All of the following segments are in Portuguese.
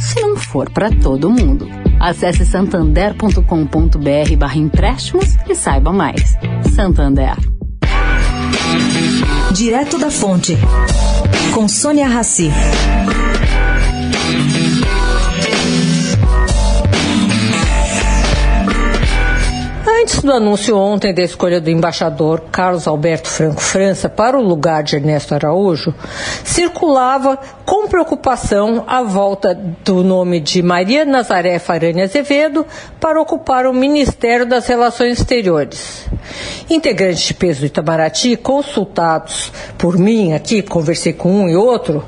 se não for para todo mundo. Acesse santander.com.br barra empréstimos e saiba mais. Santander. Direto da Fonte, com Sônia Rassi. Do anúncio ontem da escolha do embaixador Carlos Alberto Franco França para o lugar de Ernesto Araújo, circulava com preocupação a volta do nome de Maria Nazaré Farani Azevedo para ocupar o Ministério das Relações Exteriores. Integrantes de peso do Itamaraty, consultados por mim aqui, conversei com um e outro,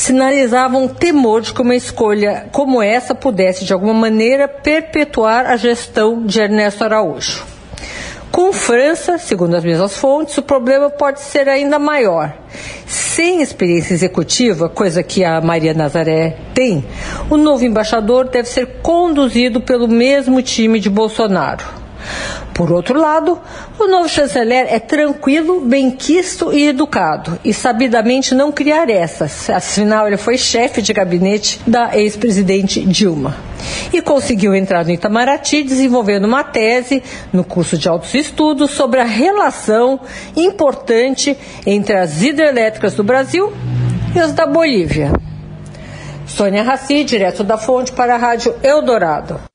sinalizavam temor de que uma escolha como essa pudesse, de alguma maneira, perpetuar a gestão de Ernesto Araújo. Com França, segundo as mesmas fontes, o problema pode ser ainda maior. Sem experiência executiva, coisa que a Maria Nazaré tem, o novo embaixador deve ser conduzido pelo mesmo time de Bolsonaro. Por outro lado, o novo chanceler é tranquilo, benquisto e educado, e sabidamente não criar essas, afinal ele foi chefe de gabinete da ex-presidente Dilma. E conseguiu entrar no Itamaraty desenvolvendo uma tese no curso de altos estudos sobre a relação importante entre as hidrelétricas do Brasil e as da Bolívia. Sônia Raci, direto da fonte para a Rádio Eldorado.